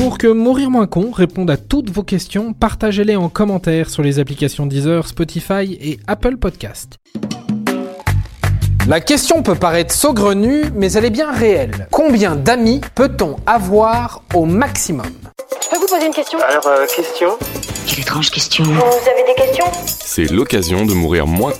Pour que Mourir Moins Con réponde à toutes vos questions, partagez-les en commentaire sur les applications Deezer, Spotify et Apple Podcast. La question peut paraître saugrenue, mais elle est bien réelle. Combien d'amis peut-on avoir au maximum? Je peux vous poser une question? Alors, euh, question? Quelle étrange question. Vous avez des questions? C'est l'occasion de mourir moins.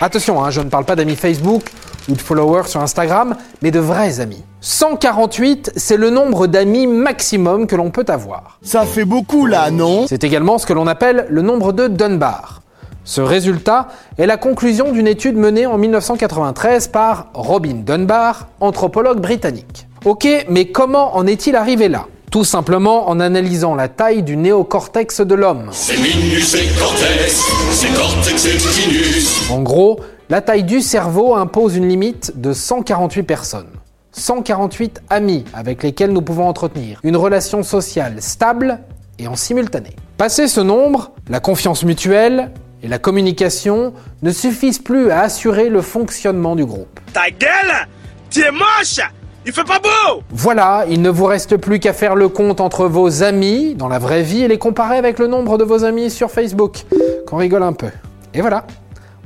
Attention, hein, je ne parle pas d'amis Facebook ou de followers sur Instagram, mais de vrais amis. 148, c'est le nombre d'amis maximum que l'on peut avoir. Ça fait beaucoup là, non? C'est également ce que l'on appelle le nombre de Dunbar. Ce résultat est la conclusion d'une étude menée en 1993 par Robin Dunbar, anthropologue britannique. Ok, mais comment en est-il arrivé là? Tout simplement en analysant la taille du néocortex de l'homme. C'est minus et cortex, c'est cortex et tinus. En gros, la taille du cerveau impose une limite de 148 personnes. 148 amis avec lesquels nous pouvons entretenir une relation sociale stable et en simultané. Passé ce nombre, la confiance mutuelle et la communication ne suffisent plus à assurer le fonctionnement du groupe. Ta gueule Tu es moche Il fait pas beau Voilà, il ne vous reste plus qu'à faire le compte entre vos amis dans la vraie vie et les comparer avec le nombre de vos amis sur Facebook. Qu'on rigole un peu. Et voilà,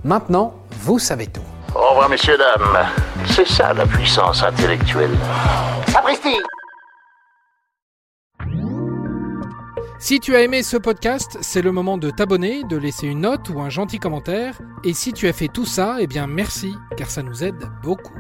maintenant, vous savez tout. Au revoir, messieurs, dames. C'est ça la puissance intellectuelle. Sapristi Si tu as aimé ce podcast, c'est le moment de t'abonner, de laisser une note ou un gentil commentaire. Et si tu as fait tout ça, eh bien merci, car ça nous aide beaucoup.